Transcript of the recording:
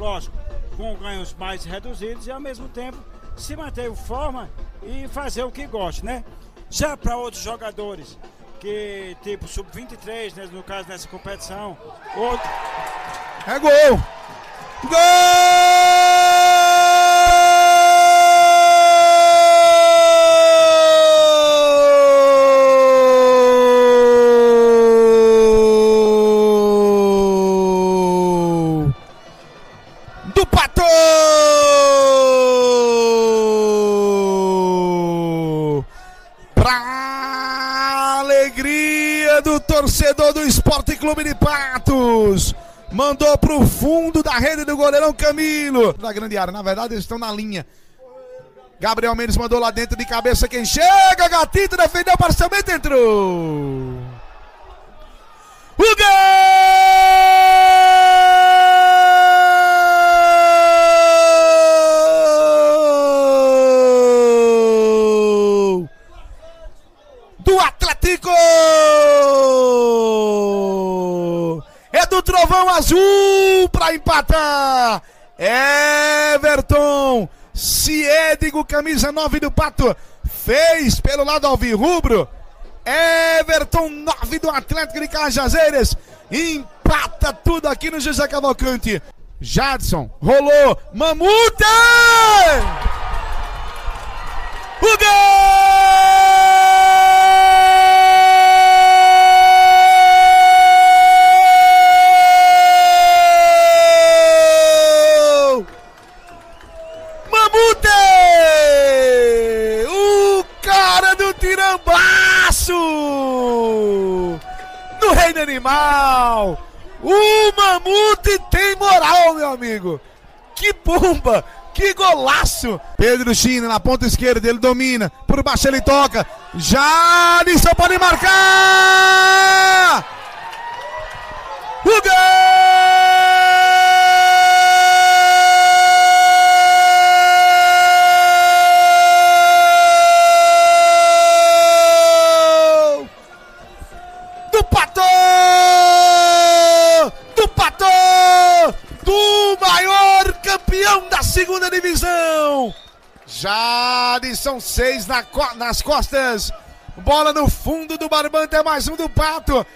lógico, com ganhos mais reduzidos e ao mesmo tempo se manter em forma e fazer o que gosta, né? Já para outros jogadores, que tipo sub-23, né, no caso nessa competição, outro... É gol! Gol! Pato! Pra alegria do torcedor do Esporte Clube de Patos. Mandou pro fundo da rede do goleirão Camilo. Da grande área, na verdade eles estão na linha. Gabriel Mendes mandou lá dentro de cabeça quem chega. Gatito defendeu parcialmente, entrou. O gol do Atlético! Trovão Azul para empatar. Everton Ciedigo, camisa 9 do Pato, fez pelo lado alvirrubro. Everton 9 do Atlético de Cajazeiras empata tudo aqui no José Cavalcante. Jadson rolou, Mamute! O gol! Tirambaço! No reino animal! O Mamute tem moral, meu amigo! Que bomba! Que golaço! Pedro China na ponta esquerda, ele domina. Por baixo ele toca. Jadson pode marcar! O gol! Do Pato! Do Pato! Do maior campeão da segunda divisão! Jadson seis na nas costas. Bola no fundo do barbante, é mais um do Pato.